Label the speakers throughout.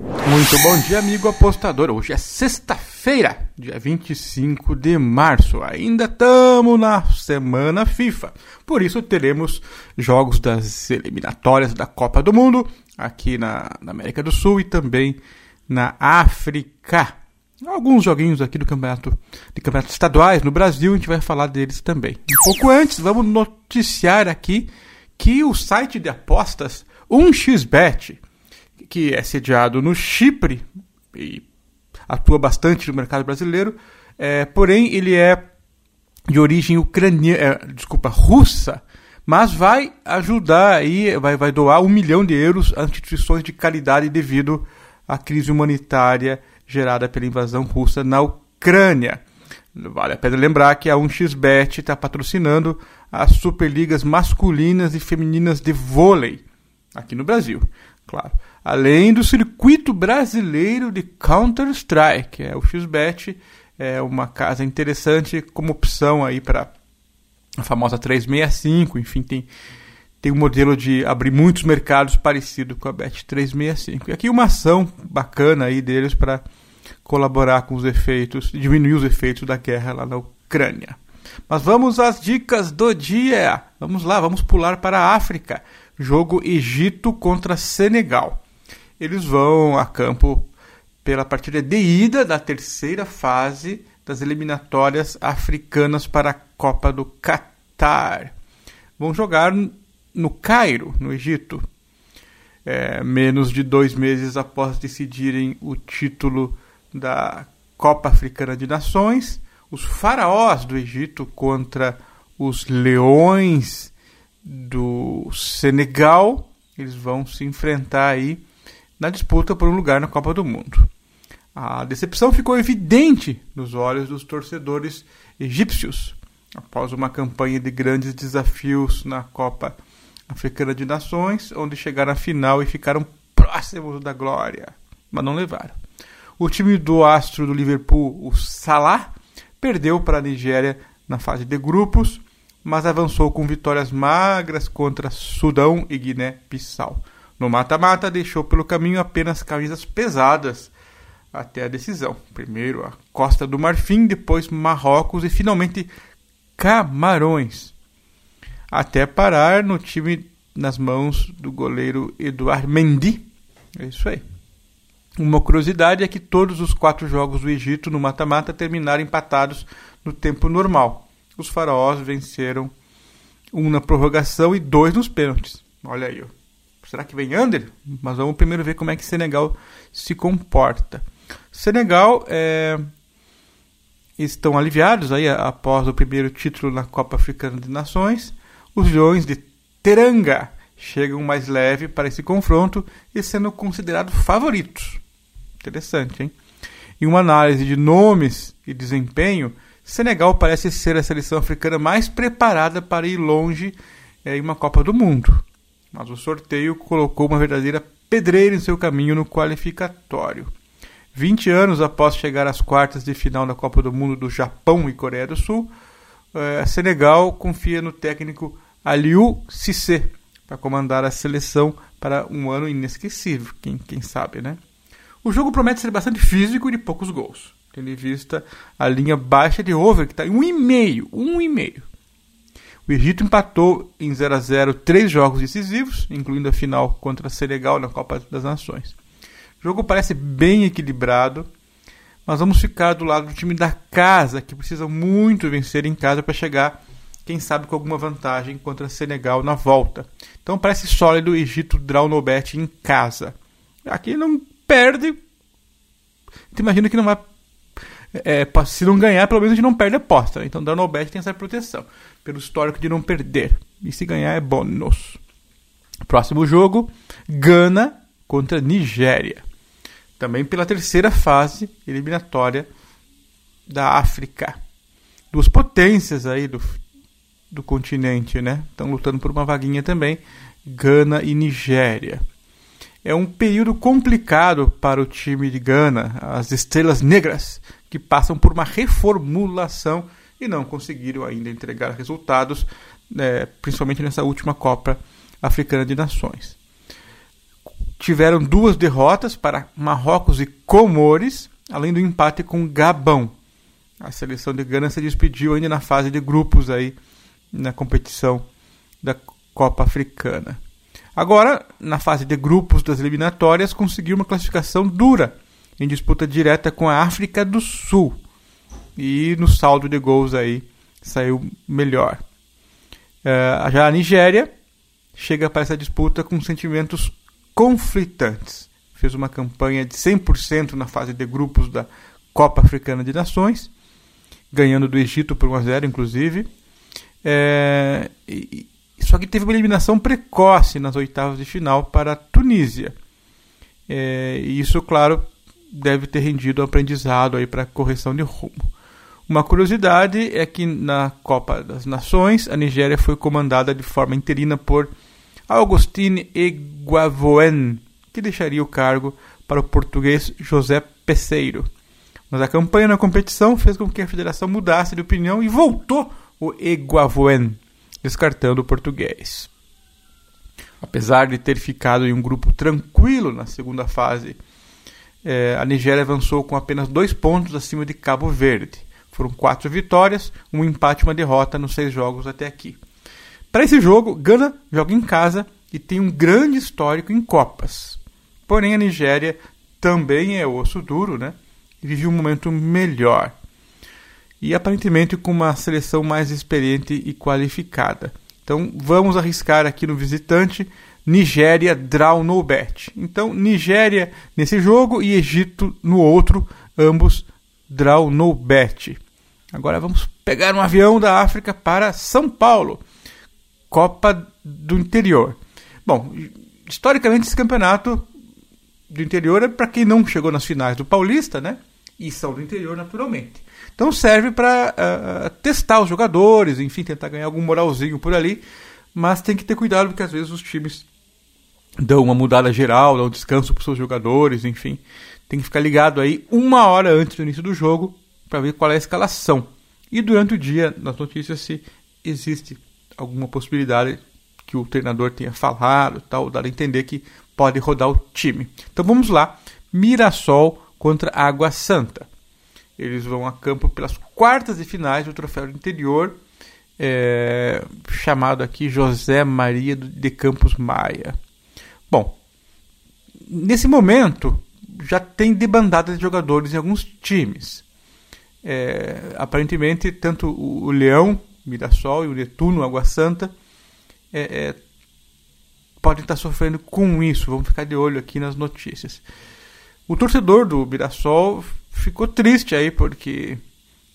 Speaker 1: Muito bom dia, amigo apostador. Hoje é sexta-feira, dia 25 de março. Ainda estamos na semana FIFA. Por isso teremos jogos das eliminatórias da Copa do Mundo aqui na, na América do Sul e também na África. Alguns joguinhos aqui do campeonato de campeonatos estaduais no Brasil, a gente vai falar deles também. Um pouco antes, vamos noticiar aqui que o site de apostas 1xBet que é sediado no Chipre e atua bastante no mercado brasileiro, é, porém ele é de origem ucraniana, é, desculpa, russa, mas vai ajudar aí, vai, vai doar um milhão de euros a instituições de caridade devido à crise humanitária gerada pela invasão russa na Ucrânia. Vale a pena lembrar que a 1xBet está patrocinando as Superligas masculinas e femininas de vôlei aqui no Brasil, claro além do circuito brasileiro de Counter-Strike. É, o XBet é uma casa interessante como opção aí para a famosa 365, enfim, tem, tem um modelo de abrir muitos mercados parecido com a Bet 365. E aqui uma ação bacana aí deles para colaborar com os efeitos, diminuir os efeitos da guerra lá na Ucrânia. Mas vamos às dicas do dia. Vamos lá, vamos pular para a África. Jogo Egito contra Senegal eles vão a campo pela partida de ida da terceira fase das eliminatórias africanas para a Copa do Catar. Vão jogar no Cairo, no Egito, é, menos de dois meses após decidirem o título da Copa Africana de Nações. Os faraós do Egito contra os leões do Senegal. Eles vão se enfrentar aí na disputa por um lugar na Copa do Mundo. A decepção ficou evidente nos olhos dos torcedores egípcios após uma campanha de grandes desafios na Copa Africana de Nações, onde chegaram à final e ficaram próximos da glória, mas não levaram. O time do astro do Liverpool, o Salah, perdeu para a Nigéria na fase de grupos, mas avançou com vitórias magras contra Sudão e Guiné-Bissau. No mata-mata, deixou pelo caminho apenas camisas pesadas até a decisão. Primeiro a Costa do Marfim, depois Marrocos e finalmente Camarões. Até parar no time nas mãos do goleiro Eduard Mendy. É isso aí. Uma curiosidade é que todos os quatro jogos do Egito no mata-mata terminaram empatados no tempo normal. Os faraós venceram um na prorrogação e dois nos pênaltis. Olha aí. Será que vem under? Mas vamos primeiro ver como é que Senegal se comporta. Senegal é, estão aliviados aí após o primeiro título na Copa Africana de Nações. Os Leões de Teranga chegam mais leve para esse confronto e sendo considerados favoritos. Interessante, hein? Em uma análise de nomes e desempenho, Senegal parece ser a seleção africana mais preparada para ir longe é, em uma Copa do Mundo mas o sorteio colocou uma verdadeira pedreira em seu caminho no qualificatório. 20 anos após chegar às quartas de final da Copa do Mundo do Japão e Coreia do Sul, eh, Senegal confia no técnico Aliou Cissé para comandar a seleção para um ano inesquecível, quem, quem sabe, né? O jogo promete ser bastante físico e de poucos gols, tendo em vista a linha baixa de over, que está em 1,5, 1,5. O Egito empatou em 0 a 0 três jogos decisivos, incluindo a final contra Senegal na Copa das Nações. O jogo parece bem equilibrado, mas vamos ficar do lado do time da casa, que precisa muito vencer em casa para chegar, quem sabe, com alguma vantagem contra Senegal na volta. Então parece sólido o Egito draw no bet em casa. Aqui não perde. Tu imagina que não vai é, se não ganhar, pelo menos a gente não perde a aposta. Então, dar no bet tem essa proteção, pelo histórico de não perder. E se ganhar é bônus. Próximo jogo: Gana contra Nigéria. Também pela terceira fase eliminatória da África. Duas potências aí do, do continente, né? Estão lutando por uma vaguinha também. Gana e Nigéria. É um período complicado para o time de Gana, as Estrelas Negras, que passam por uma reformulação e não conseguiram ainda entregar resultados, né, principalmente nessa última Copa Africana de Nações. tiveram duas derrotas para Marrocos e Comores, além do empate com Gabão. A seleção de Gana se despediu ainda na fase de grupos aí na competição da Copa Africana. Agora, na fase de grupos das eliminatórias, conseguiu uma classificação dura em disputa direta com a África do Sul. E no saldo de gols aí saiu melhor. Uh, já a Nigéria chega para essa disputa com sentimentos conflitantes. Fez uma campanha de 100% na fase de grupos da Copa Africana de Nações, ganhando do Egito por 1 a 0 inclusive. É, e, só que teve uma eliminação precoce nas oitavas de final para a Tunísia. É, e isso, claro, deve ter rendido um aprendizado aí para correção de rumo. Uma curiosidade é que na Copa das Nações a Nigéria foi comandada de forma interina por Augustine Eguavoen, que deixaria o cargo para o português José Peseiro. Mas a campanha na competição fez com que a federação mudasse de opinião e voltou o Eguavoen, descartando o português. Apesar de ter ficado em um grupo tranquilo na segunda fase, eh, a Nigéria avançou com apenas dois pontos acima de Cabo Verde. Foram quatro vitórias, um empate e uma derrota nos seis jogos até aqui. Para esse jogo, Gana joga em casa e tem um grande histórico em Copas. Porém, a Nigéria também é osso duro, né? E vive um momento melhor. E aparentemente com uma seleção mais experiente e qualificada. Então vamos arriscar aqui no visitante Nigéria draw no bet. Então Nigéria nesse jogo e Egito no outro, ambos draw no bet. Agora vamos pegar um avião da África para São Paulo. Copa do Interior. Bom, historicamente esse campeonato do interior é para quem não chegou nas finais do Paulista, né? E são do interior naturalmente. Então serve para uh, uh, testar os jogadores, enfim, tentar ganhar algum moralzinho por ali. Mas tem que ter cuidado porque às vezes os times dão uma mudada geral, dão descanso para os seus jogadores, enfim. Tem que ficar ligado aí uma hora antes do início do jogo para ver qual é a escalação. E durante o dia, nas notícias, se existe alguma possibilidade que o treinador tenha falado, tal, dar a entender que pode rodar o time. Então vamos lá, Mirassol contra Água Santa. Eles vão a campo pelas quartas de finais do Troféu Interior, é, chamado aqui José Maria de Campos Maia. Bom, nesse momento já tem debandada de jogadores em alguns times. É, aparentemente, tanto o, Leão, Mirassol, e o Netuno, Água Santa, é, é, podem estar sofrendo com isso. Vamos ficar de olho aqui nas notícias. O torcedor do Mirassol ficou triste aí porque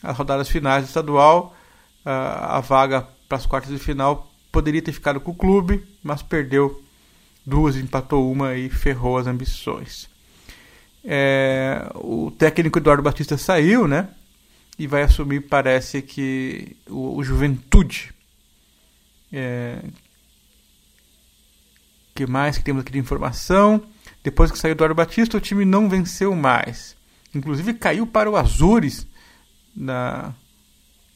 Speaker 1: as rodadas finais do estadual, a, a vaga para as quartas de final poderia ter ficado com o clube, mas perdeu duas, empatou uma e ferrou as ambições. É, o técnico Eduardo Batista saiu, né? e vai assumir, parece que, o, o Juventude. É, que mais que temos aqui de informação? Depois que saiu Eduardo Batista, o time não venceu mais. Inclusive caiu para o Azures na,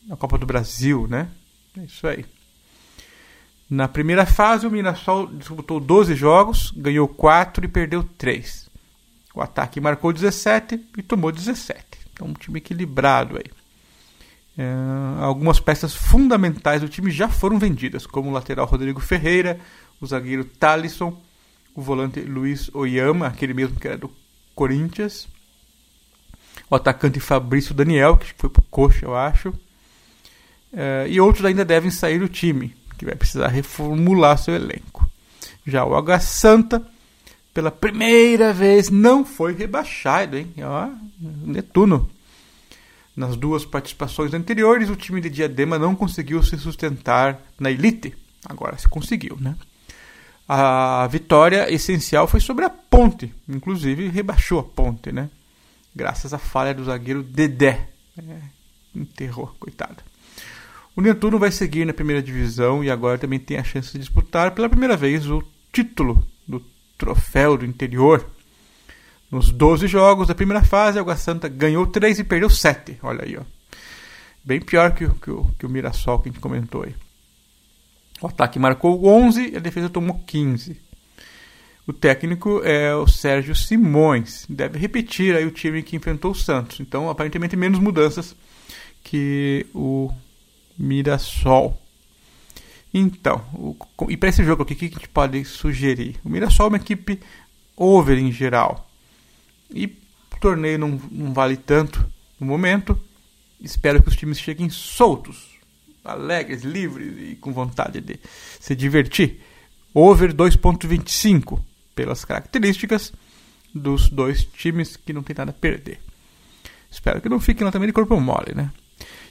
Speaker 1: na Copa do Brasil, né? É isso aí. Na primeira fase, o Mirassol disputou 12 jogos, ganhou 4 e perdeu 3. O ataque marcou 17 e tomou 17. Então, um time equilibrado aí. É, algumas peças fundamentais do time já foram vendidas, como o lateral Rodrigo Ferreira, o zagueiro Talisson, o volante Luiz Oyama, aquele mesmo que era do Corinthians, o atacante Fabrício Daniel, que foi pro Coxa, eu acho, é, e outros ainda devem sair do time, que vai precisar reformular seu elenco. Já o H Santa, pela primeira vez, não foi rebaixado, hein? Ó, Netuno nas duas participações anteriores, o time de Diadema não conseguiu se sustentar na elite. Agora se conseguiu, né? A vitória essencial foi sobre a Ponte, inclusive rebaixou a Ponte, né? Graças à falha do zagueiro Dedé. É, enterrou, coitado. O Netuno vai seguir na primeira divisão e agora também tem a chance de disputar pela primeira vez o título do Troféu do Interior, nos 12 jogos da primeira fase, a Água Santa ganhou 3 e perdeu 7. Olha aí, ó. Bem pior que, que, que o Mirassol que a gente comentou aí. O ataque marcou 11 e a defesa tomou 15. O técnico é o Sérgio Simões. Deve repetir aí o time que enfrentou o Santos. Então, aparentemente, menos mudanças que o Mirassol. Então, o, e para esse jogo aqui, o que a gente pode sugerir? O Mirassol é uma equipe over em geral. E o torneio não, não vale tanto no momento. Espero que os times cheguem soltos, alegres, livres e com vontade de se divertir. Over 2.25 pelas características dos dois times que não tem nada a perder. Espero que não fiquem lá também de corpo mole, né?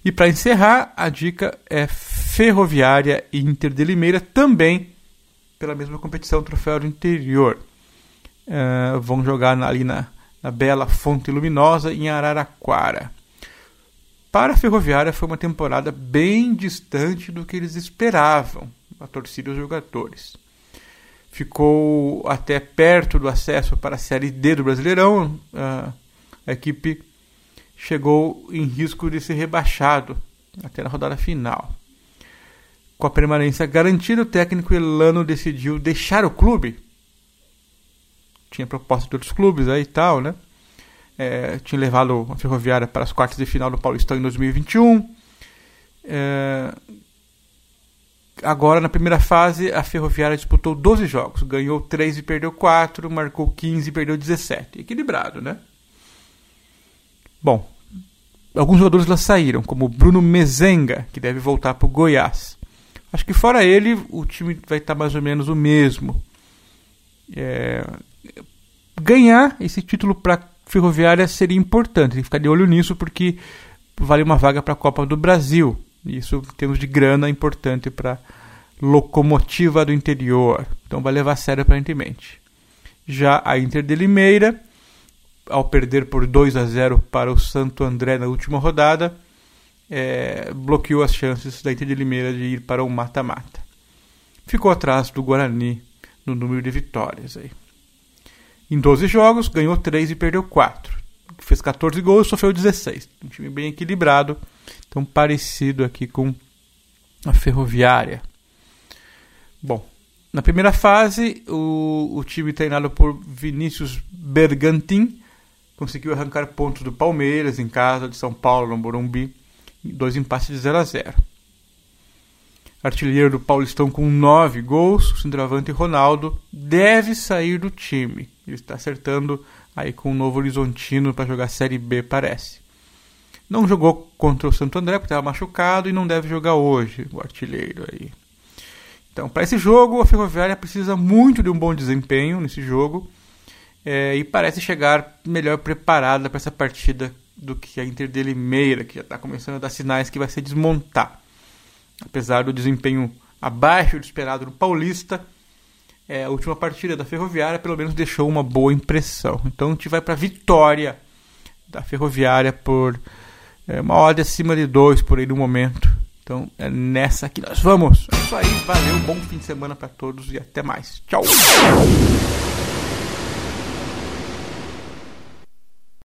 Speaker 1: E para encerrar, a dica é Ferroviária Inter de Limeira, também pela mesma competição Troféu do Interior. Uh, vão jogar ali na, na bela Fonte Luminosa, em Araraquara. Para a Ferroviária foi uma temporada bem distante do que eles esperavam, a torcida e os jogadores ficou até perto do acesso para a Série D do Brasileirão. A, equipe chegou em risco de ser rebaixado até na rodada final. Com a permanência garantida, o técnico Elano decidiu deixar o clube. Tinha proposta de outros clubes aí e tal, né? É, tinha levado a Ferroviária para as quartas de final do Paulistão em 2021. É, agora na primeira fase a Ferroviária disputou 12 jogos, ganhou 3 e perdeu 4, marcou 15 e perdeu 17. Equilibrado, né? Bom, alguns jogadores lá saíram, como Bruno Mezenga, que deve voltar para o Goiás. Acho que fora ele, o time vai estar mais ou menos o mesmo. É... Ganhar esse título para Ferroviária seria importante, tem que ficar de olho nisso porque vale uma vaga para a Copa do Brasil. Isso, em termos de grana, é importante para locomotiva do interior. Então vai levar a sério aparentemente. Já a Inter de Limeira, ao perder por 2 a 0 para o Santo André na última rodada, é, bloqueou as chances da Inter de Limeira de ir para o mata-mata. Ficou atrás do Guarani no número de vitórias. Aí. Em 12 jogos, ganhou 3 e perdeu 4. Fez 14 gols e sofreu 16. Um time bem equilibrado tão parecido aqui com a ferroviária. Bom, na primeira fase, o, o time treinado por Vinícius Bergantin conseguiu arrancar pontos do Palmeiras em casa, de São Paulo, no Morumbi, dois empates de 0 a 0. Artilheiro do Paulistão com 9 gols, o centroavante Ronaldo deve sair do time. Ele está acertando aí com o Novo Horizontino para jogar Série B, parece. Não jogou contra o Santo André porque estava machucado e não deve jogar hoje, o artilheiro aí. Então, para esse jogo, a Ferroviária precisa muito de um bom desempenho nesse jogo é, e parece chegar melhor preparada para essa partida do que a Inter de Limeira, que já está começando a dar sinais que vai se desmontar. Apesar do desempenho abaixo do esperado no Paulista, é, a última partida da Ferroviária pelo menos deixou uma boa impressão. Então a gente vai para a vitória da Ferroviária por é uma odd acima de 2 por aí no momento. Então é nessa que nós vamos. É isso aí, valeu, bom fim de semana para todos e até mais. Tchau.